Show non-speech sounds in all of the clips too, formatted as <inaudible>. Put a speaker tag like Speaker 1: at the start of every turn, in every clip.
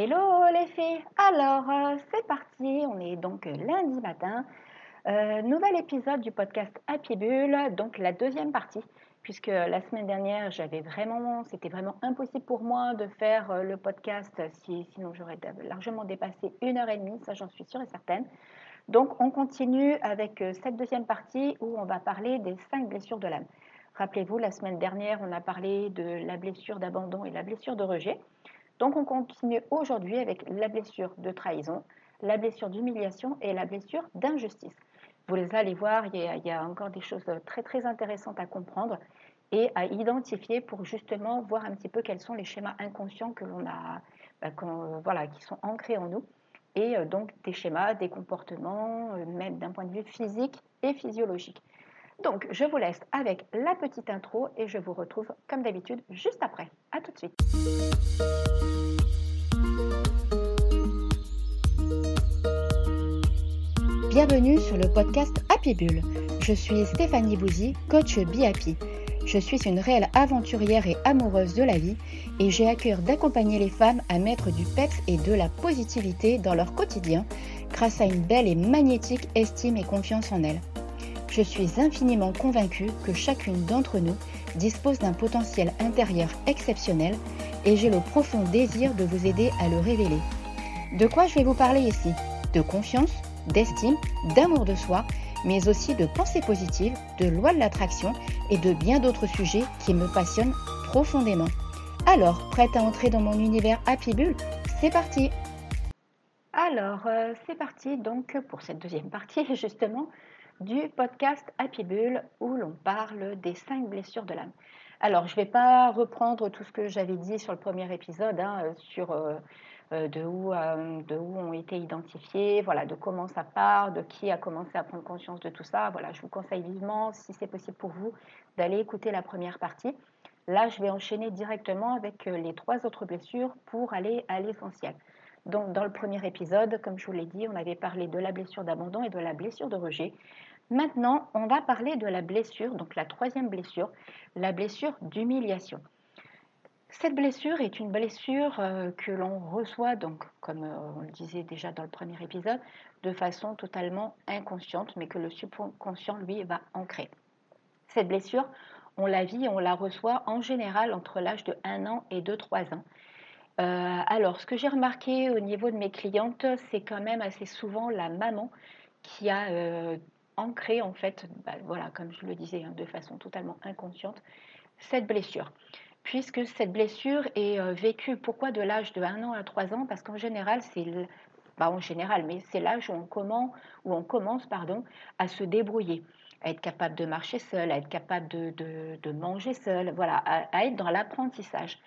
Speaker 1: Hello les filles Alors, euh, c'est parti, on est donc lundi matin. Euh, nouvel épisode du podcast Happy Bull, donc la deuxième partie, puisque la semaine dernière, j'avais vraiment, c'était vraiment impossible pour moi de faire euh, le podcast, si, sinon j'aurais largement dépassé une heure et demie, ça j'en suis sûre et certaine. Donc on continue avec cette deuxième partie où on va parler des cinq blessures de l'âme. Rappelez-vous, la semaine dernière, on a parlé de la blessure d'abandon et la blessure de rejet. Donc on continue aujourd'hui avec la blessure de trahison, la blessure d'humiliation et la blessure d'injustice. Vous allez voir, il y, a, encore des choses très très intéressantes à comprendre et à identifier pour justement voir un petit peu quels sont les schémas inconscients que l'on a, bah, voilà, qui sont ancrés en nous et euh, donc des schémas, des comportements, euh, même d'un point de vue physique et physiologique. Donc je vous laisse avec la petite intro et je vous retrouve comme d'habitude juste après. A tout de suite.
Speaker 2: Bienvenue sur le podcast Happy Bull. Je suis Stéphanie Bouzy, coach Be. Je suis une réelle aventurière et amoureuse de la vie et j'ai à cœur d'accompagner les femmes à mettre du peps et de la positivité dans leur quotidien grâce à une belle et magnétique estime et confiance en elles. Je suis infiniment convaincue que chacune d'entre nous dispose d'un potentiel intérieur exceptionnel et j'ai le profond désir de vous aider à le révéler. De quoi je vais vous parler ici? De confiance d'estime, d'amour de soi, mais aussi de pensée positive, de loi de l'attraction et de bien d'autres sujets qui me passionnent profondément. Alors, prête à entrer dans mon univers Happy Bull? C'est parti
Speaker 1: Alors, euh, c'est parti donc pour cette deuxième partie <laughs> justement du podcast Happy Bull où l'on parle des cinq blessures de l'âme. Alors, je ne vais pas reprendre tout ce que j'avais dit sur le premier épisode, hein, sur euh, euh, de, où, euh, de où ont été identifiés, voilà, de comment ça part, de qui a commencé à prendre conscience de tout ça. Voilà, je vous conseille vivement, si c'est possible pour vous, d'aller écouter la première partie. Là, je vais enchaîner directement avec euh, les trois autres blessures pour aller à l'essentiel. Donc, dans le premier épisode, comme je vous l'ai dit, on avait parlé de la blessure d'abandon et de la blessure de rejet. Maintenant, on va parler de la blessure, donc la troisième blessure, la blessure d'humiliation. Cette blessure est une blessure euh, que l'on reçoit, donc, comme euh, on le disait déjà dans le premier épisode, de façon totalement inconsciente, mais que le subconscient, lui, va ancrer. Cette blessure, on la vit, on la reçoit en général entre l'âge de 1 an et de 3 ans. Euh, alors, ce que j'ai remarqué au niveau de mes clientes, c'est quand même assez souvent la maman qui a ancré, en fait, bah, voilà, comme je le disais, hein, de façon totalement inconsciente, cette blessure puisque cette blessure est euh, vécue, pourquoi de l'âge de 1 an à 3 ans? Parce qu'en général, c'est bah, en général, mais c'est l'âge où on commence, où on commence pardon, à se débrouiller, à être capable de marcher seul, à être capable de, manger seul, voilà, à, être dans l'apprentissage.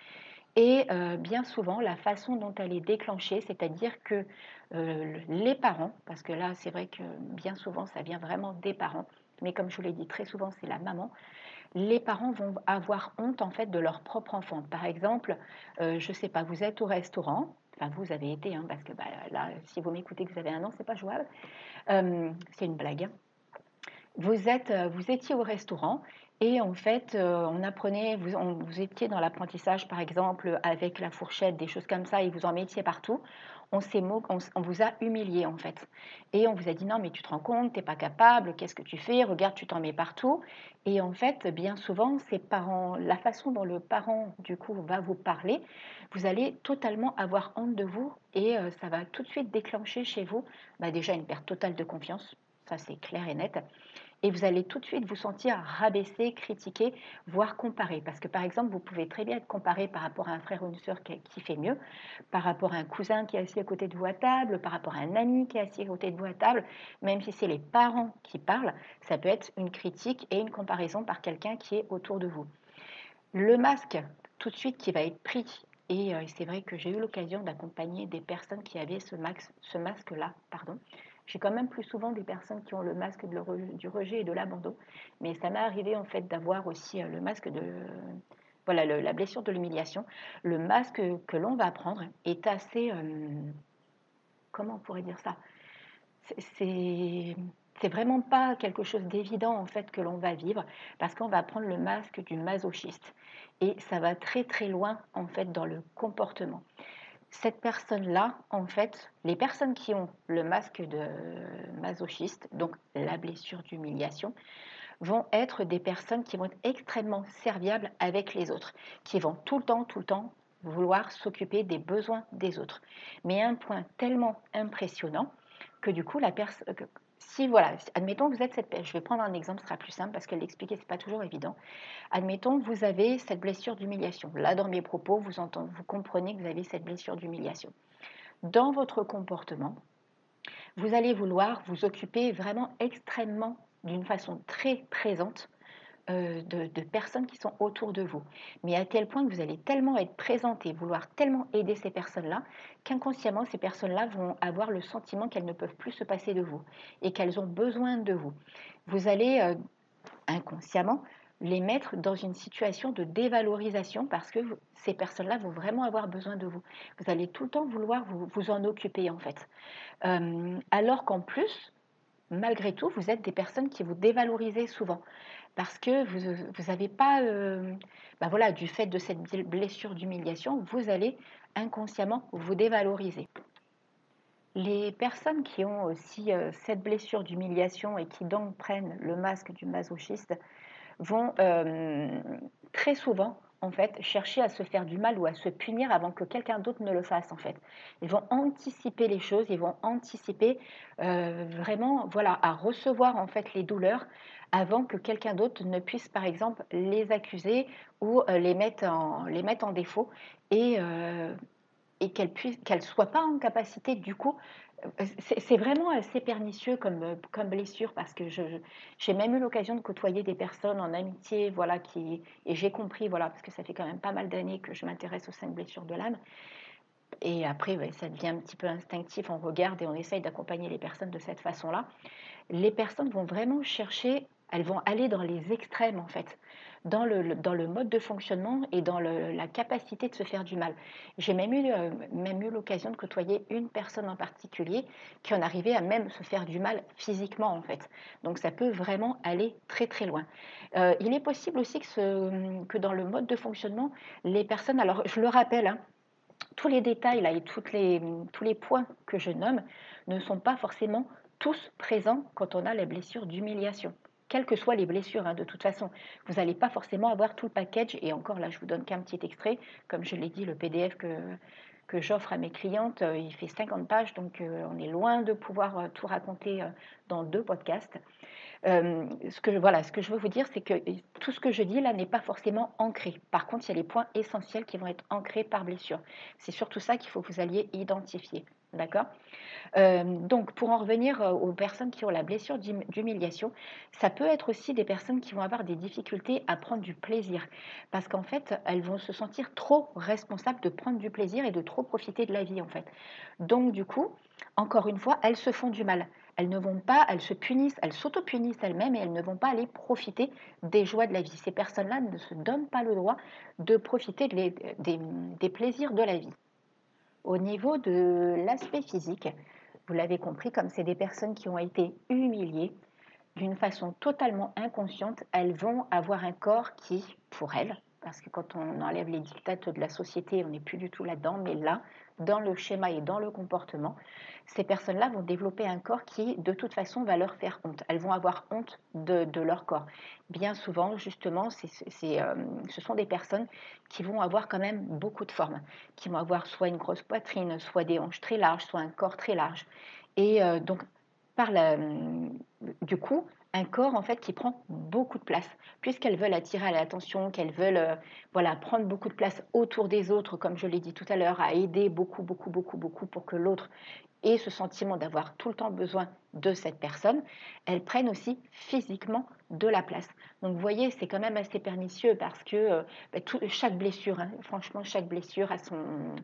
Speaker 1: Et euh, bien souvent, la façon dont elle est déclenchée, c'est-à-dire que euh, les parents, parce que là, c'est vrai que bien souvent, ça vient vraiment des parents, mais comme je vous l'ai dit, très souvent, c'est la maman, les parents vont avoir honte en fait de leur propre enfant. Par exemple, euh, je ne sais pas, vous êtes au restaurant, enfin vous avez été, hein, parce que bah, là, si vous m'écoutez que vous avez un an, c'est pas jouable, c'est une blague. Hein. Vous, êtes, vous étiez au restaurant et en fait, on apprenait, vous, vous étiez dans l'apprentissage, par exemple, avec la fourchette, des choses comme ça, et vous en mettiez partout on, on, on, vous a humilié en fait. Et on vous a dit non mais tu te rends compte, tu n'es pas capable, qu'est-ce que tu fais, regarde, tu t'en mets partout. Et en fait, bien souvent, ces parents, la façon dont le parent du coup va vous parler, vous allez totalement avoir honte de vous et euh, ça va tout de suite déclencher chez vous bah, déjà une perte totale de confiance, ça c'est clair et net et vous allez tout de suite vous sentir rabaissé, critiqué, voire comparé. Parce que par exemple, vous pouvez très bien être comparé par rapport à un frère ou une soeur qui fait mieux, par rapport à un cousin qui est assis à côté de vous à table, par rapport à un ami qui est assis à côté de vous à table, même si c'est les parents qui parlent, ça peut être une critique et une comparaison par quelqu'un qui est autour de vous. Le masque, tout de suite, qui va être pris et euh, c'est vrai que j'ai eu l'occasion d'accompagner des personnes qui avaient ce, ce masque-là, pardon, j'ai quand même plus souvent des personnes qui ont le masque du rejet et de l'abandon, mais ça m'est arrivé en fait d'avoir aussi euh, le masque de voilà la blessure de l'humiliation. Le masque que l'on va prendre est assez euh, comment on pourrait dire ça? C'est c'est vraiment pas quelque chose d'évident en fait que l'on va vivre parce qu'on va prendre le masque du masochiste et ça va très très loin en fait dans le comportement. Cette personne-là, en fait, les personnes qui ont le masque de masochiste, donc la blessure d'humiliation, vont être des personnes qui vont être extrêmement serviables avec les autres, qui vont tout le temps, tout le temps vouloir s'occuper des besoins des autres. Mais un point tellement impressionnant que du coup, la personne, si voilà, admettons que vous êtes cette, je vais prendre un exemple, ce sera plus simple parce que l'expliquer c'est pas toujours évident. Admettons que vous avez cette blessure d'humiliation. Là, dans mes propos, vous entendez, vous comprenez que vous avez cette blessure d'humiliation. Dans votre comportement, vous allez vouloir vous occuper vraiment extrêmement d'une façon très présente euh, de, personnes qui sont autour de vous. Mais à tel point que vous allez tellement être présente et vouloir tellement aider ces personnes-là qu'inconsciemment, ces personnes-là vont avoir le sentiment qu'elles ne peuvent plus se passer de vous et qu'elles ont besoin de vous. Vous allez euh, inconsciemment les mettre dans une situation de dévalorisation parce que ces personnes-là vont vraiment avoir besoin de vous. Vous allez tout le temps vouloir vous, vous en occuper en fait. Euh, alors qu'en plus, malgré tout, vous êtes des personnes qui vous dévalorisez souvent parce que vous n'avez pas, bah voilà, du fait de cette blessure d'humiliation, vous allez inconsciemment vous dévaloriser. Les personnes qui ont aussi euh, cette blessure d'humiliation et qui donc prennent le masque du masochiste vont euh, très souvent en fait, chercher à se faire du mal ou à se punir avant que quelqu'un d'autre ne le fasse, en fait. Ils vont anticiper les choses, ils vont anticiper euh, vraiment, voilà, à recevoir, en fait, les douleurs avant que quelqu'un d'autre ne puisse, par exemple, les accuser ou euh, les, mettre en, les mettre en défaut et, euh, et qu'elles ne soient pas en capacité, du coup, c'est vraiment assez pernicieux comme, comme blessure parce que j'ai même eu l'occasion de côtoyer des personnes en amitié, voilà, qui, et j'ai compris, voilà, parce que ça fait quand même pas mal d'années que je m'intéresse aux cinq blessures de l'âme. Et après, ça devient un petit peu instinctif, on regarde et on essaye d'accompagner les personnes de cette façon-là. Les personnes vont vraiment chercher, elles vont aller dans les extrêmes en fait dans le, dans le mode de fonctionnement et dans la capacité de se faire du mal. J'ai même eu, euh, même eu l'occasion de côtoyer une personne en particulier qui en arrivait à même se faire du mal physiquement en fait. Donc ça peut vraiment aller très très loin. Euh, il est possible aussi que, dans le mode de fonctionnement, les personnes, alors je le rappelle, hein, tous les détails là, et toutes les, tous les points que je nomme ne sont pas forcément tous présents quand on a la blessure d'humiliation quelles que soient les blessures, hein, de toute façon. Vous n'allez pas forcément avoir tout le package. Et encore là, je vous donne qu'un petit extrait. Comme je l'ai dit, le PDF que, j'offre à mes clientes, euh, il fait 50 pages, donc euh, on est loin de pouvoir euh, tout raconter dans deux podcasts. ce, que, voilà, ce que je veux vous dire, c'est que tout ce que je dis là n'est pas forcément ancré. Par contre, il y a les points essentiels qui vont être ancrés par blessure. C'est surtout ça qu'il faut que vous alliez identifier. D'accord? Euh, donc, pour en revenir euh, aux personnes qui ont la blessure d'humiliation, ça peut être aussi des personnes qui vont avoir des difficultés à prendre du plaisir. Parce qu'en fait, elles vont se sentir trop responsables de prendre du plaisir et de trop profiter de la vie, en fait. Donc, du coup, encore une fois, elles se font du mal. Elles ne vont pas, elles se punissent, elles s'auto-punissent elles-mêmes et elles ne vont pas aller profiter des joies de la vie. Ces personnes-là ne se donnent pas le droit de profiter des plaisirs de la vie. Au niveau de l'aspect physique, vous l'avez compris, comme c'est des personnes qui ont été humiliées d'une façon totalement inconsciente, elles vont avoir un corps qui, pour elles, parce que quand on enlève les dictates de la société, on n'est plus du tout là-dedans, mais là, dans le schéma et dans le comportement, ces personnes-là vont développer un corps qui, de toute façon, va leur faire honte. Elles vont avoir honte de, leur corps. Bien souvent, justement, euh, ce sont des personnes qui vont avoir quand même beaucoup de formes, qui vont avoir soit une grosse poitrine, soit des hanches très larges, soit un corps très large. Et euh, donc, par la, du coup, un corps en fait qui prend beaucoup de place, puisqu'elles veulent attirer l'attention, qu'elles veulent euh, voilà prendre beaucoup de place autour des autres, comme je l'ai dit tout à l'heure, à aider beaucoup, beaucoup, beaucoup, beaucoup pour que l'autre ait ce sentiment d'avoir tout le temps besoin de cette personne. Elles prennent aussi physiquement de la place. Donc vous voyez, c'est quand même assez pernicieux parce que euh, bah, chaque blessure, hein, franchement, chaque blessure a son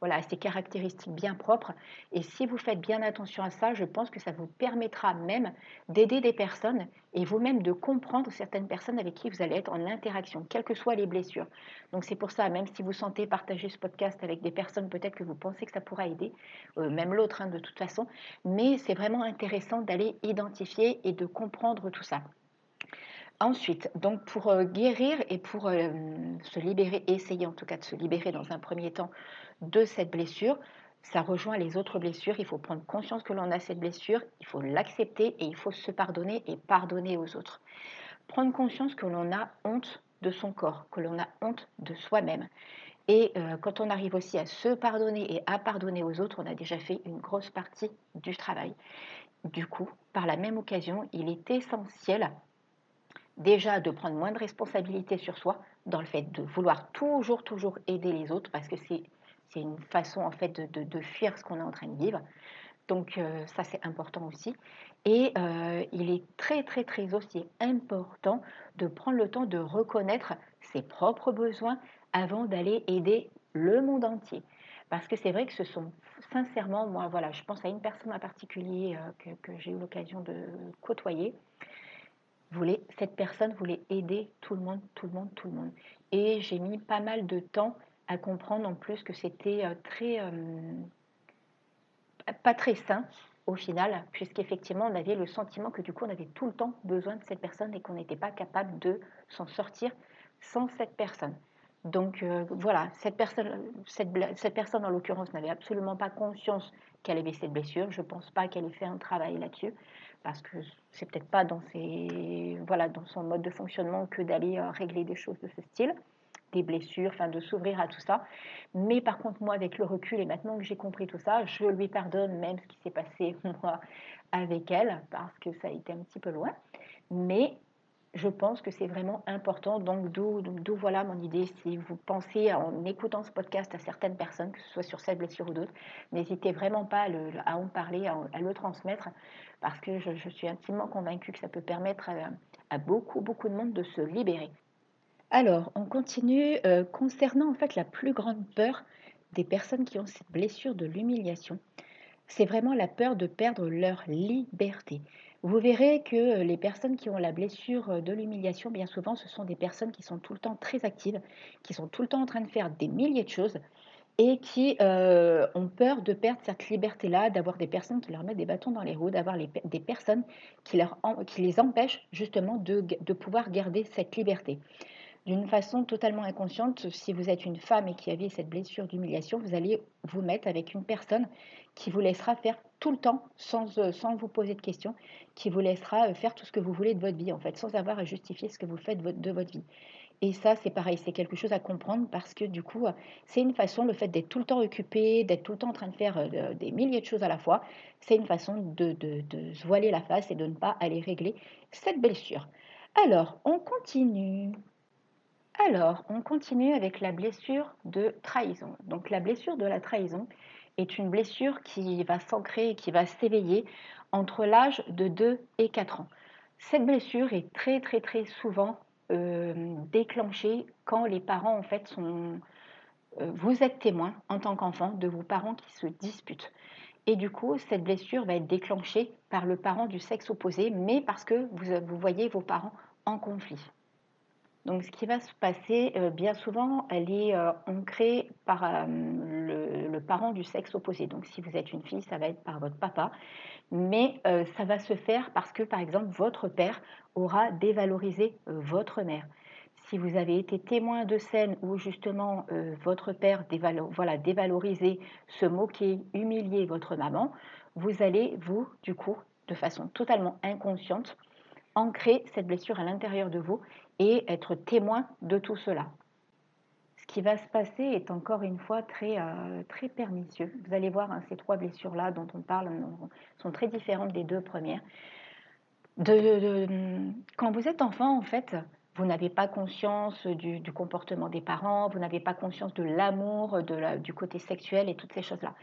Speaker 1: voilà, ces caractéristiques bien propres. Et si vous faites bien attention à ça, je pense que ça vous permettra même d'aider des personnes et vous-même de comprendre certaines personnes avec qui vous allez être en interaction, quelles que soient les blessures. Donc c'est pour ça, même si vous sentez partager ce podcast avec des personnes, peut-être que vous pensez que ça pourra aider, euh, même l'autre hein, de toute façon, mais c'est vraiment intéressant d'aller identifier et de comprendre tout ça. Ensuite, donc pour euh, guérir et pour euh, se libérer, essayer en tout cas de se libérer dans un premier temps de cette blessure, ça rejoint les autres blessures. Il faut prendre conscience que l'on a cette blessure, il faut l'accepter et il faut se pardonner et pardonner aux autres. Prendre conscience que l'on a honte de son corps, que l'on a honte de soi-même. Et euh, quand on arrive aussi à se pardonner et à pardonner aux autres, on a déjà fait une grosse partie du travail. Du coup, par la même occasion, il est essentiel déjà de prendre moins de responsabilité sur soi dans le fait de vouloir toujours, toujours aider les autres parce que c'est, une façon en fait de, de, fuir ce qu'on est en train de vivre. Donc euh, ça c'est important aussi. Et euh, il est très très très aussi important de prendre le temps de reconnaître ses propres besoins avant d'aller aider le monde entier. Parce que c'est vrai que ce sont sincèrement, moi voilà, je pense à une personne en particulier euh, que, que j'ai eu l'occasion de côtoyer voulait, cette personne voulait aider tout le monde, tout le monde, tout le monde. Et j'ai mis pas mal de temps à comprendre en plus que c'était euh, très, euh, pas très sain au final, puisqu'effectivement on avait le sentiment que du coup on avait tout le temps besoin de cette personne et qu'on n'était pas capable de s'en sortir sans cette personne. Donc euh, voilà, cette personne, cette, cette personne en l'occurrence n'avait absolument pas conscience qu'elle avait cette blessure. Je ne pense pas qu'elle ait fait un travail là-dessus parce que c'est peut-être pas dans, ses, voilà, dans son mode de fonctionnement que d'aller euh, régler des choses de ce style, des blessures, enfin de s'ouvrir à tout ça. Mais par contre, moi, avec le recul et maintenant que j'ai compris tout ça, je lui pardonne même ce qui s'est passé <laughs> avec elle parce que ça a été un petit peu loin. Mais je pense que c'est vraiment important. Donc, d'où voilà mon idée. Si vous pensez en écoutant ce podcast à certaines personnes, que ce soit sur cette blessure ou d'autres, n'hésitez vraiment pas à, en parler, à, le transmettre, parce que je, suis intimement convaincue que ça peut permettre à, beaucoup, beaucoup de monde de se libérer. Alors, on continue euh, concernant en fait la plus grande peur des personnes qui ont cette blessure de l'humiliation. C'est vraiment la peur de perdre leur liberté. Vous verrez que les personnes qui ont la blessure de l'humiliation, bien souvent, ce sont des personnes qui sont tout le temps très actives, qui sont tout le temps en train de faire des milliers de choses et qui euh, ont peur de perdre cette liberté-là, d'avoir des personnes qui leur mettent des bâtons dans les roues, d'avoir des personnes qui, les empêchent justement de pouvoir garder cette liberté d'une façon totalement inconsciente, si vous êtes une femme et qui avez cette blessure d'humiliation, vous allez vous mettre avec une personne qui vous laissera faire tout le temps sans, euh, vous poser de questions, qui vous laissera euh, faire tout ce que vous voulez de votre vie, en fait, sans avoir à justifier ce que vous faites de votre vie. Et ça, c'est pareil, c'est quelque chose à comprendre parce que du coup, c'est une façon, le fait d'être tout le temps occupé, d'être tout le temps en train de faire euh, des milliers de choses à la fois, c'est une façon de, de, de se voiler la face et de ne pas aller régler cette blessure. Alors, on continue. Alors, on continue avec la blessure de trahison. Donc, la blessure de la trahison est une blessure qui va s'ancrer et qui va s'éveiller entre l'âge de 2 et 4 ans. Cette blessure est très, très, très souvent euh, déclenchée quand les parents, en fait, sont. Euh, vous êtes témoin en tant qu'enfant de vos parents qui se disputent. Et du coup, cette blessure va être déclenchée par le parent du sexe opposé, mais parce que vous voyez vos parents en conflit. Donc, ce qui va se passer, euh, bien souvent, elle est euh, ancrée par euh, le, parent du sexe opposé. Donc, si vous êtes une fille, ça va être par votre papa. Mais ça va se faire parce que, par exemple, votre père aura dévalorisé votre mère. Si vous avez été témoin de scènes où justement votre père voilà, dévalorisé, se moquer, humilier votre maman, vous allez, vous, du coup, de façon totalement inconsciente, ancrer cette blessure à l'intérieur de vous et être témoin de tout cela. Ce qui va se passer est encore une fois très, euh, très pernicieux. Vous allez voir, hein, ces trois blessures-là dont on parle sont très différentes des deux premières. quand vous êtes enfant, en fait, vous n'avez pas conscience du, comportement des parents, vous n'avez pas conscience de l'amour, du côté sexuel et toutes ces choses-là.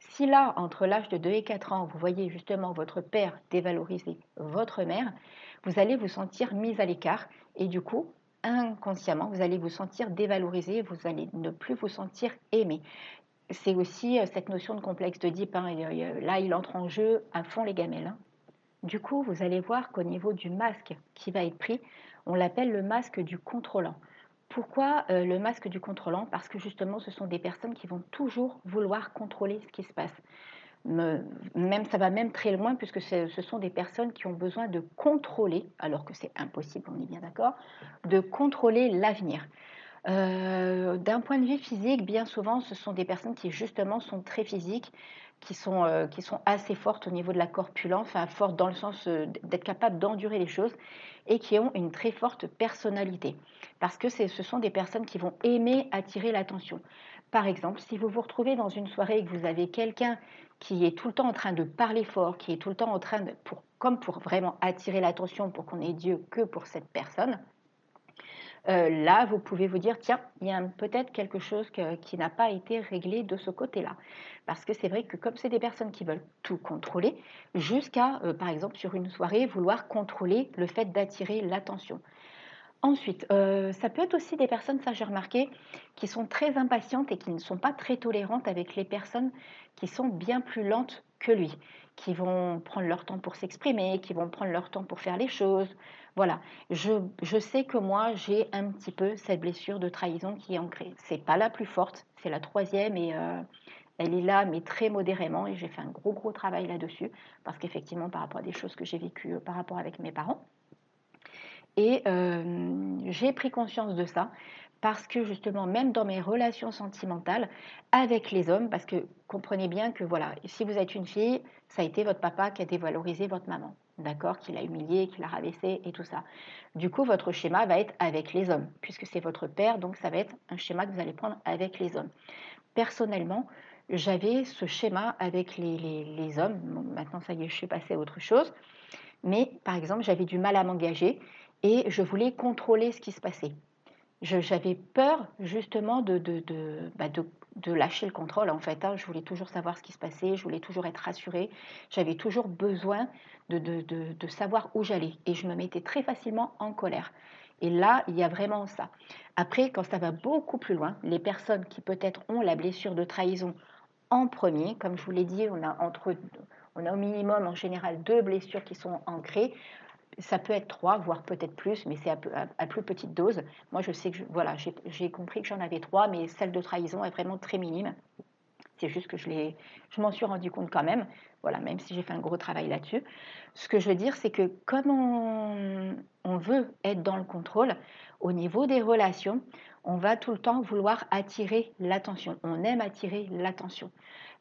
Speaker 1: Si là, entre l'âge de 2 et 4 ans, vous voyez justement votre père dévaloriser votre mère, vous allez vous sentir mise à l'écart et du coup, inconsciemment, vous allez vous sentir dévalorisé, vous allez ne plus vous sentir aimé. C'est aussi euh, cette notion de complexe de Deep. Hein, là, il entre en jeu à fond les gamelles. Hein. Du coup, vous allez voir qu'au niveau du masque qui va être pris, on l'appelle le masque du contrôlant. Pourquoi euh, le masque du contrôlant? Parce que justement, ce sont des personnes qui vont toujours vouloir contrôler ce qui se passe. Même, ça va même très loin puisque ce sont des personnes qui ont besoin de contrôler, alors que c'est impossible, on est bien d'accord, de contrôler l'avenir. Euh, d'un point de vue physique, bien souvent, ce sont des personnes qui justement sont très physiques, qui sont, euh, qui sont assez fortes au niveau de la corpulence, enfin fortes dans le sens euh, d'être capables d'endurer les choses et qui ont une très forte personnalité. Parce que ce sont des personnes qui vont aimer attirer l'attention. Par exemple, si vous vous retrouvez dans une soirée et que vous avez quelqu'un qui est tout le temps en train de parler fort, qui est tout le temps en train de, pour, comme pour vraiment attirer l'attention pour qu'on ait Dieu que pour cette personne, euh, là, vous pouvez vous dire, tiens, il y a peut-être quelque chose qui n'a pas été réglé de ce côté-là. Parce que c'est vrai que comme c'est des personnes qui veulent tout contrôler, jusqu'à, euh, par exemple, sur une soirée, vouloir contrôler le fait d'attirer l'attention. Ensuite, euh, ça peut être aussi des personnes, ça j'ai remarqué, qui sont très impatientes et qui ne sont pas très tolérantes avec les personnes qui sont bien plus lentes que lui, qui vont prendre leur temps pour s'exprimer, qui vont prendre leur temps pour faire les choses. Voilà, je, sais que moi j'ai un petit peu cette blessure de trahison qui est ancrée. C'est pas la plus forte, c'est la troisième et euh, elle est là, mais très modérément. Et j'ai fait un gros gros travail là-dessus parce qu'effectivement, par rapport à des choses que j'ai vécues euh, par rapport avec mes parents, et euh, j'ai pris conscience de ça parce que justement, même dans mes relations sentimentales avec les hommes, parce que comprenez bien que voilà, si vous êtes une fille, ça a été votre papa qui a dévalorisé votre maman, d'accord, qui l'a humilié, qui l'a rabaissé et tout ça. Du coup, votre schéma va être avec les hommes, puisque c'est votre père, donc ça va être un schéma que vous allez prendre avec les hommes. Personnellement, j'avais ce schéma avec les, hommes. maintenant, ça y est, je suis passée à autre chose. Mais par exemple, j'avais du mal à m'engager et je voulais contrôler ce qui se passait. J'avais peur justement de, bah, de, lâcher le contrôle en fait. Hein. Je voulais toujours savoir ce qui se passait, je voulais toujours être rassurée, j'avais toujours besoin de, savoir où j'allais et je me mettais très facilement en colère. Et là, il y a vraiment ça. Après, quand ça va beaucoup plus loin, les personnes qui peut-être ont la blessure de trahison en premier, comme je vous l'ai dit, on a au minimum en général deux blessures qui sont ancrées ça peut être trois, voire peut-être plus, mais c'est à, plus petite dose. Moi, je sais que voilà, j'ai compris que j'en avais trois, mais celle de trahison est vraiment très minime. C'est juste que je, je m'en suis rendu compte quand même, voilà, même si j'ai fait un gros travail là-dessus. Ce que je veux dire, c'est que comme on veut être dans le contrôle, au niveau des relations, on va tout le temps vouloir attirer l'attention. On aime attirer l'attention.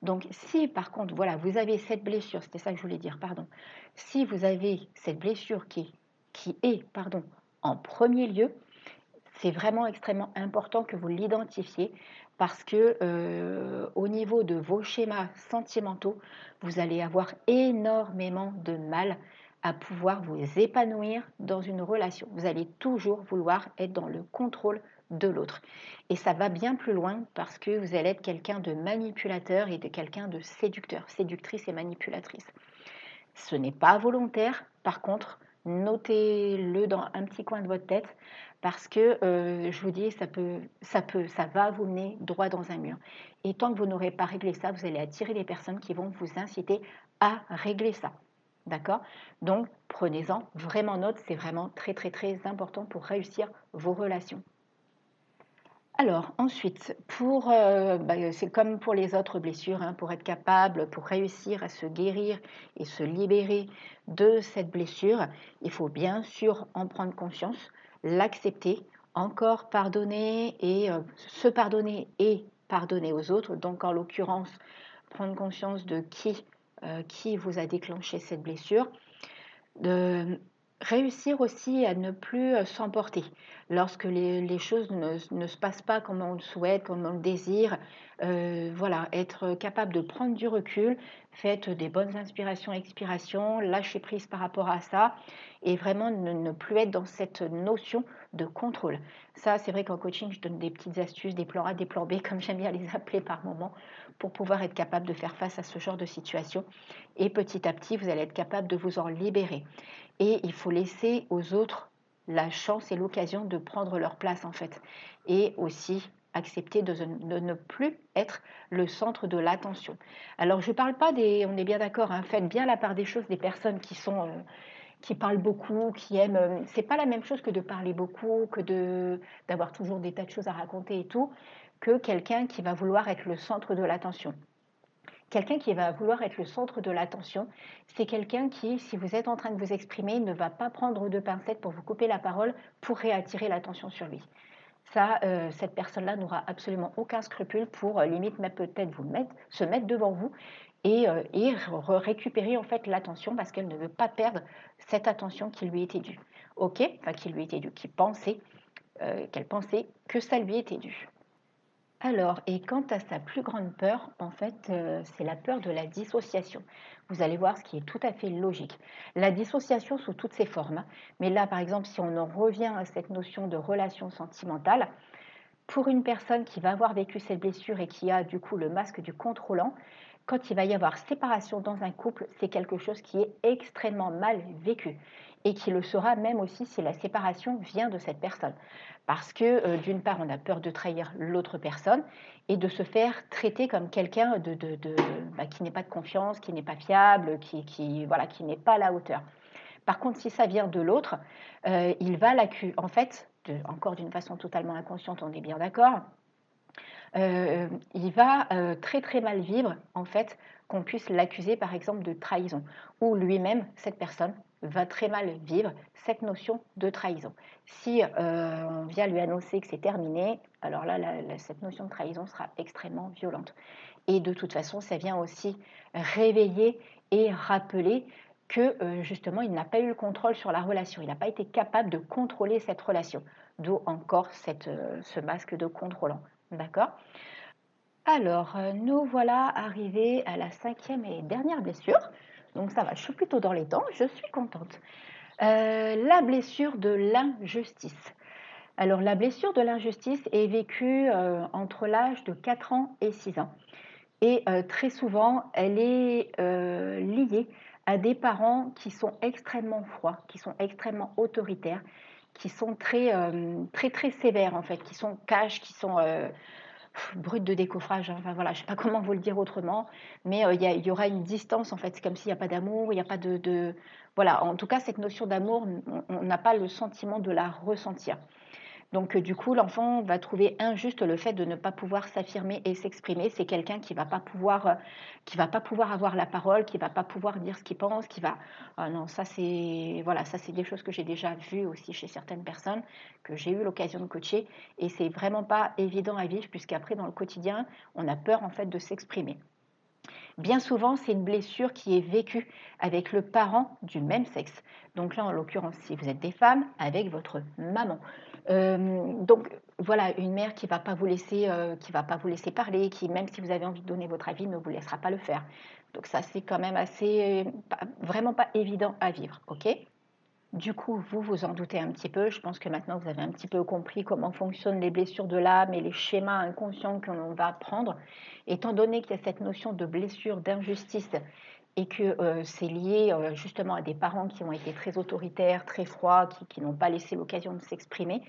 Speaker 1: Donc si par contre, voilà, vous avez cette blessure, c'était ça que je voulais dire, pardon, si vous avez cette blessure qui, est pardon, en premier lieu, c'est vraiment extrêmement important que vous l'identifiez parce que euh, au niveau de vos schémas sentimentaux, vous allez avoir énormément de mal à pouvoir vous épanouir dans une relation. Vous allez toujours vouloir être dans le contrôle de l'autre. Et ça va bien plus loin parce que vous allez être quelqu'un de manipulateur et de quelqu'un de séducteur, séductrice et manipulatrice. Ce n'est pas volontaire, par contre, notez-le dans un petit coin de votre tête parce que euh, je vous dis, ça peut, ça peut, ça va vous mener droit dans un mur. Et tant que vous n'aurez pas réglé ça, vous allez attirer les personnes qui vont vous inciter à régler ça. D'accord? Donc, prenez-en vraiment note, c'est vraiment très très très important pour réussir vos relations. Alors ensuite, pour, euh, bah, c'est comme pour les autres blessures, hein, pour être capable, pour réussir à se guérir et se libérer de cette blessure, il faut bien sûr en prendre conscience, l'accepter, encore pardonner et euh, se pardonner et pardonner aux autres. Donc en l'occurrence, prendre conscience de qui, qui vous a déclenché cette blessure. Réussir aussi à ne plus euh, s'emporter lorsque les, choses ne, se passent pas comme on le souhaite, comme on le désire. Euh, voilà, être capable de prendre du recul, faites des bonnes inspirations, expirations, lâcher prise par rapport à ça et vraiment ne, plus être dans cette notion de contrôle. Ça, c'est vrai qu'en coaching, je donne des petites astuces, des plans A, des plans B, <laughs> comme j'aime bien les appeler par moment, pour pouvoir être capable de faire face à ce genre de situation. Et petit à petit, vous allez être capable de vous en libérer. Et il faut laisser aux autres la chance et l'occasion de prendre leur place en fait. Et aussi accepter de, ne plus être le centre de l'attention. Alors je ne parle pas des, on est bien d'accord, hein, faites bien la part des choses des personnes qui sont, euh, qui parlent beaucoup, qui aiment. Euh, c'est pas la même chose que de parler beaucoup, que d'avoir toujours des tas de choses à raconter et tout, que quelqu'un qui va vouloir être le centre de l'attention. Quelqu'un qui va vouloir être le centre de l'attention, c'est quelqu'un qui, si vous êtes en train de vous exprimer, ne va pas prendre de pincettes pour vous couper la parole pour réattirer l'attention sur lui. Ça, euh, cette personne-là n'aura absolument aucun scrupule pour euh, limite peut-être vous mettre, se mettre devant vous et, euh, récupérer en fait l'attention parce qu'elle ne veut pas perdre cette attention qui lui était due. Ok, enfin qui lui était due, qui pensait qu'elle pensait que ça lui était dû. Alors, et quant à sa plus grande peur, en fait, euh, c'est la peur de la dissociation. Vous allez voir ce qui est tout à fait logique. La dissociation sous toutes ses formes. Hein. Mais là, par exemple, si on en revient à cette notion de relation sentimentale, pour une personne qui va avoir vécu cette blessure et qui a du coup le masque du contrôlant, quand il va y avoir séparation dans un couple, c'est quelque chose qui est extrêmement mal vécu et qui le sera même aussi si la séparation vient de cette personne. Parce que euh, d'une part, on a peur de trahir l'autre personne et de se faire traiter comme quelqu'un de, bah, qui n'est pas de confiance, qui n'est pas fiable, qui, voilà, qui n'est pas à la hauteur. Par contre, si ça vient de l'autre, euh, il va l'accuser. En fait, encore d'une façon totalement inconsciente, on est bien d'accord. Euh, il va très très mal vivre en fait qu'on puisse l'accuser par exemple de trahison ou lui-même cette personne va très mal vivre cette notion de trahison. Si euh, on vient lui annoncer que c'est terminé, alors là, cette notion de trahison sera extrêmement violente. Et de toute façon, ça vient aussi réveiller et rappeler que euh, justement, il n'a pas eu le contrôle sur la relation, il n'a pas été capable de contrôler cette relation. D'où encore euh, ce masque de contrôlant. D'accord? Alors, nous voilà arrivés à la cinquième et dernière blessure. Donc ça va, je suis plutôt dans les temps, je suis contente. Euh, la blessure de l'injustice. Alors la blessure de l'injustice est vécue euh, entre l'âge de 4 ans et 6 ans. Et euh, très souvent, elle est liée à des parents qui sont extrêmement froids, qui sont extrêmement autoritaires, qui sont très, très, très sévères en fait, qui sont cash, qui sont brut de décoffrage. Hein. Enfin, voilà, je sais pas comment vous le dire autrement, mais euh, il y, aura une distance en fait. C'est comme s'il n'y a pas d'amour, il n'y a pas de, Voilà, en tout cas, cette notion d'amour, on n'a pas le sentiment de la ressentir. Donc euh, du coup, l'enfant va trouver injuste le fait de ne pas pouvoir s'affirmer et s'exprimer. C'est quelqu'un qui va pas pouvoir, euh, qui va pas pouvoir avoir la parole, qui va pas pouvoir dire ce qu'il pense, qui va. Ah non, ça c'est voilà, ça c'est des choses que j'ai déjà vues aussi chez certaines personnes que j'ai eu l'occasion de coacher et c'est vraiment pas évident à vivre puisqu'après dans le quotidien, on a peur en fait de s'exprimer. Bien souvent, c'est une blessure qui est vécue avec le parent du même sexe. Donc là, en l'occurrence, si vous êtes des femmes, avec votre maman. Euh, donc voilà, une mère qui va pas vous laisser, euh, qui va pas vous laisser parler, qui même si vous avez envie de donner votre avis, ne vous laissera pas le faire. Donc ça, c'est quand même assez, vraiment pas évident à vivre, ok? Du coup, vous vous en doutez un petit peu. Je pense que maintenant vous avez un petit peu compris comment fonctionnent les blessures de l'âme et les schémas inconscients que l'on va apprendre. Étant donné qu'il y a cette notion de blessure, d'injustice et que euh, c'est lié euh, justement à des parents qui ont été très autoritaires, très froids, qui, n'ont pas laissé l'occasion de s'exprimer,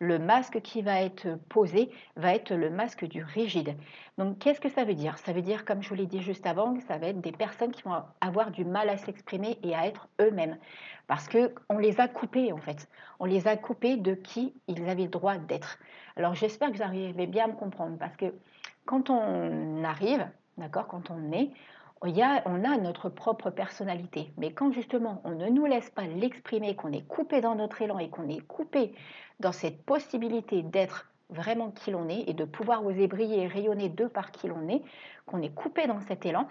Speaker 1: le masque qui va être posé va être le masque du rigide. Donc qu'est-ce que ça veut dire? Ça veut dire, comme je vous l'ai dit juste avant, que ça va être des personnes qui vont avoir du mal à s'exprimer et à être eux-mêmes. Parce qu'on les a coupés en fait. On les a coupés de qui ils avaient le droit d'être. Alors j'espère que vous arrivez bien à me comprendre parce que quand on arrive, d'accord, quand on est, on a notre propre personnalité. Mais quand justement on ne nous laisse pas l'exprimer, qu'on est coupé dans notre élan et qu'on est coupé dans cette possibilité d'être vraiment qui l'on est et de pouvoir oser briller et rayonner de par qui l'on est, qu'on est coupé dans cet élan,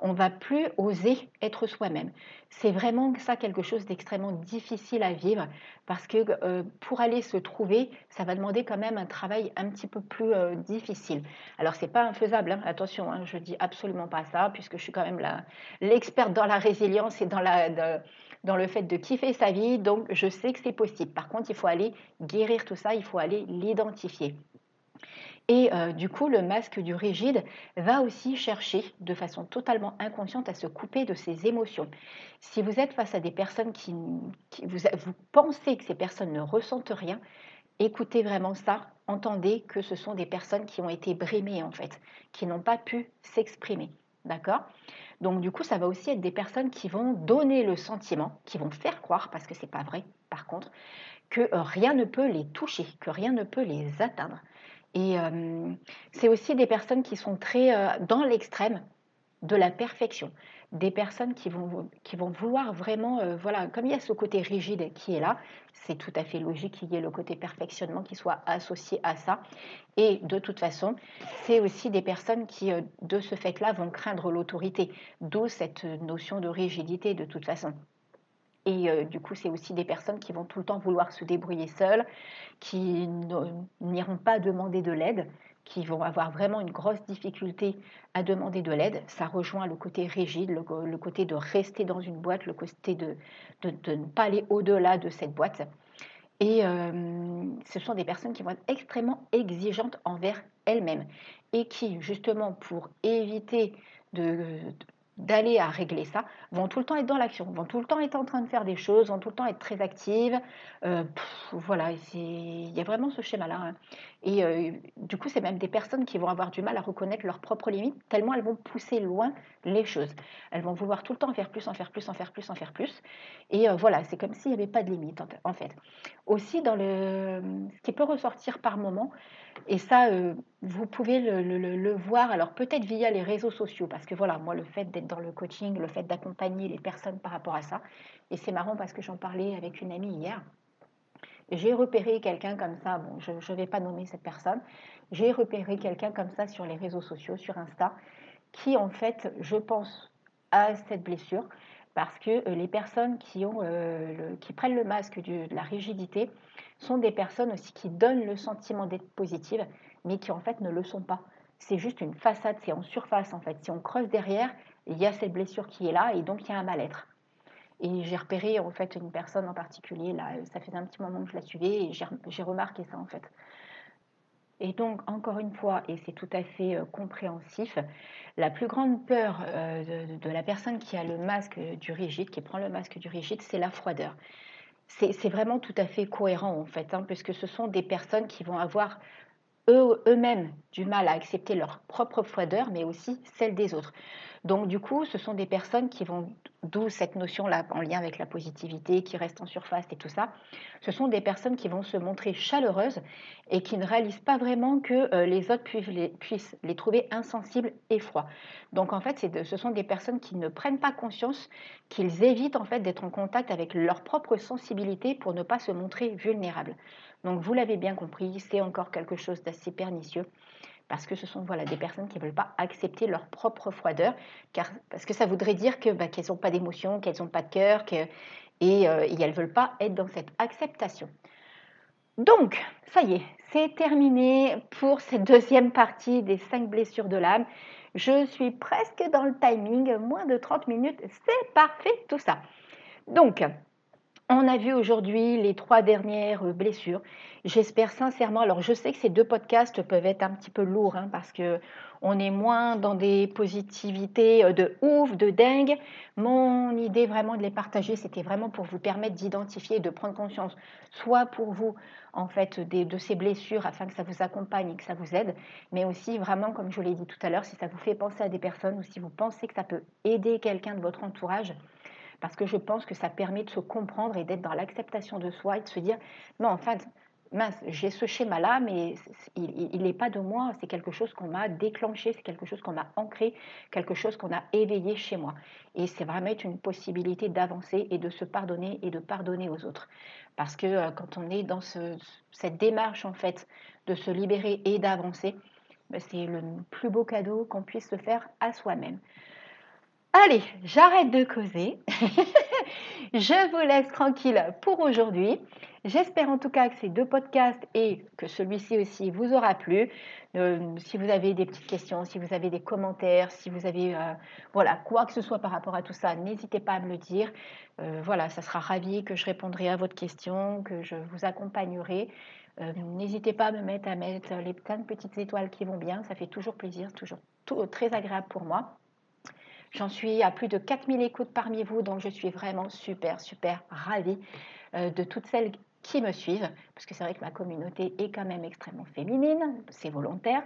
Speaker 1: on va plus oser être soi-même. C'est vraiment ça quelque chose d'extrêmement difficile à vivre parce que euh, pour aller se trouver, ça va demander quand même un travail un petit peu plus euh, difficile. Alors c'est pas infaisable, hein. attention, hein, je dis absolument pas ça puisque je suis quand même l'experte dans la résilience et dans, dans le fait de kiffer sa vie, donc je sais que c'est possible. Par contre, il faut aller guérir tout ça, il faut aller l'identifier. Et euh, du coup, le masque du rigide va aussi chercher de façon totalement inconsciente à se couper de ses émotions. Si vous êtes face à des personnes qui, vous, pensez que ces personnes ne ressentent rien, écoutez vraiment ça, entendez que ce sont des personnes qui ont été brimées en fait, qui n'ont pas pu s'exprimer. D'accord? Donc du coup, ça va aussi être des personnes qui vont donner le sentiment, qui vont faire croire, parce que ce n'est pas vrai par contre, que euh, rien ne peut les toucher, que rien ne peut les atteindre. Et euh, c'est aussi des personnes qui sont très euh, dans l'extrême, de la perfection. Des personnes qui vont, qui vont vouloir vraiment, euh, voilà, comme il y a ce côté rigide qui est là, c'est tout à fait logique qu'il y ait le côté perfectionnement qui soit associé à ça. Et de toute façon, c'est aussi des personnes qui, de ce fait-là, vont craindre l'autorité, d'où cette notion de rigidité de toute façon. Et euh, du coup, c'est aussi des personnes qui vont tout le temps vouloir se débrouiller seules, qui n'iront pas demander de l'aide, qui vont avoir vraiment une grosse difficulté à demander de l'aide. Ça rejoint le côté rigide, le, côté de rester dans une boîte, le côté de, de, ne pas aller au-delà de cette boîte. Et euh, ce sont des personnes qui vont être extrêmement exigeantes envers elles-mêmes et qui, justement, pour éviter de, d'aller à régler ça, vont tout le temps être dans l'action, vont tout le temps être en train de faire des choses, vont tout le temps être très actives. Euh, voilà, il y a vraiment ce schéma-là. Hein. Et euh, du coup, c'est même des personnes qui vont avoir du mal à reconnaître leurs propres limites, tellement elles vont pousser loin les choses. Elles vont vouloir tout le temps en faire plus, en faire plus, en faire plus, en faire plus. Et euh, voilà, c'est comme s'il n'y avait pas de limite, en fait. Aussi, dans le, ce qui peut ressortir par moment, et ça, vous pouvez le, voir, alors peut-être via les réseaux sociaux, parce que voilà, moi, le fait d'être dans le coaching, le fait d'accompagner les personnes par rapport à ça, et c'est marrant parce que j'en parlais avec une amie hier, j'ai repéré quelqu'un comme ça, bon, je ne vais pas nommer cette personne, j'ai repéré quelqu'un comme ça sur les réseaux sociaux, sur Insta, qui en fait, je pense, a cette blessure, parce que euh, les personnes qui, ont, euh, qui prennent le masque de la rigidité, sont des personnes aussi qui donnent le sentiment d'être positives, mais qui en fait ne le sont pas. C'est juste une façade, c'est en surface en fait. Si on creuse derrière, il y a cette blessure qui est là et donc il y a un mal-être. Et j'ai repéré en fait une personne en particulier, là, ça faisait un petit moment que je la suivais et j'ai remarqué ça en fait. Et donc, encore une fois, et c'est tout à fait euh, compréhensif, la plus grande peur euh, de, la personne qui a le masque du rigide, qui prend le masque du rigide, c'est la froideur c'est vraiment tout à fait cohérent en fait, hein, puisque ce sont des personnes qui vont avoir eux-mêmes du mal à accepter leur propre froideur, mais aussi celle des autres. Donc du coup, ce sont des personnes qui vont, d'où cette notion-là en lien avec la positivité, qui reste en surface et tout ça, ce sont des personnes qui vont se montrer chaleureuses et qui ne réalisent pas vraiment que euh, les autres puissent les, trouver insensibles et froids. Donc en fait, ce sont des personnes qui ne prennent pas conscience qu'ils évitent en fait d'être en contact avec leur propre sensibilité pour ne pas se montrer vulnérables. Donc vous l'avez bien compris, c'est encore quelque chose d'assez pernicieux parce que ce sont voilà, des personnes qui ne veulent pas accepter leur propre froideur, car, parce que ça voudrait dire que, bah, qu'elles n'ont pas d'émotion, qu'elles n'ont pas de cœur, que, et, euh, elles ne veulent pas être dans cette acceptation. Donc, ça y est, c'est terminé pour cette deuxième partie des cinq blessures de l'âme. Je suis presque dans le timing, moins de 30 minutes, c'est parfait tout ça. Donc, on a vu aujourd'hui les trois dernières euh, blessures. J'espère sincèrement, alors je sais que ces deux podcasts peuvent être un petit peu lourds hein, parce que on est moins dans des positivités euh, de ouf, de dingue. Mon idée vraiment de les partager, c'était vraiment pour vous permettre d'identifier, de prendre conscience, soit pour vous en fait de ces blessures afin que ça vous accompagne et que ça vous aide, mais aussi vraiment, comme je l'ai dit tout à l'heure, si ça vous fait penser à des personnes ou si vous pensez que ça peut aider quelqu'un de votre entourage, parce que je pense que ça permet de se comprendre et d'être dans l'acceptation de soi et de se dire, non, en fait, mince, j'ai ce schéma-là, mais il n'est pas de moi, c'est quelque chose qu'on m'a déclenché, c'est quelque chose qu'on m'a ancré, quelque chose qu'on a éveillé chez moi. Et c'est vraiment une possibilité d'avancer et de se pardonner et de pardonner aux autres. Parce que euh, quand on est dans cette démarche, en fait, de se libérer et d'avancer, ben, c'est le plus beau cadeau qu'on puisse se faire à soi-même. Allez, j'arrête de causer. <laughs> je vous laisse tranquille pour aujourd'hui. J'espère en tout cas que ces deux podcasts et que celui-ci aussi vous aura plu. Euh, si vous avez des petites questions, si vous avez des commentaires, si vous avez euh, voilà quoi que ce soit par rapport à tout ça, n'hésitez pas à me le dire. Euh, voilà, ça sera ravi que je répondrai à votre question, que je vous accompagnerai. n'hésitez pas à me mettre à mettre les plein de petites étoiles qui vont bien, ça fait toujours plaisir, toujours très agréable pour moi. J'en suis à plus de 4000 écoutes parmi vous, donc je suis vraiment super, super ravie euh, de toutes celles qui me suivent, parce que c'est vrai que ma communauté est quand même extrêmement féminine, c'est volontaire.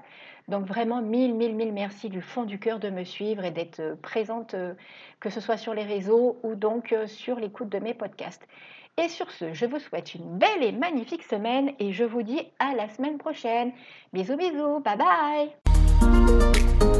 Speaker 1: Donc vraiment, mille, mille, mille merci du fond du cœur de me suivre et d'être euh, présente, euh, que ce soit sur les réseaux ou donc sur l'écoute de mes podcasts. Et sur ce, je vous souhaite une belle et magnifique semaine et je vous dis à la semaine prochaine. Bisous, bisous, bye bye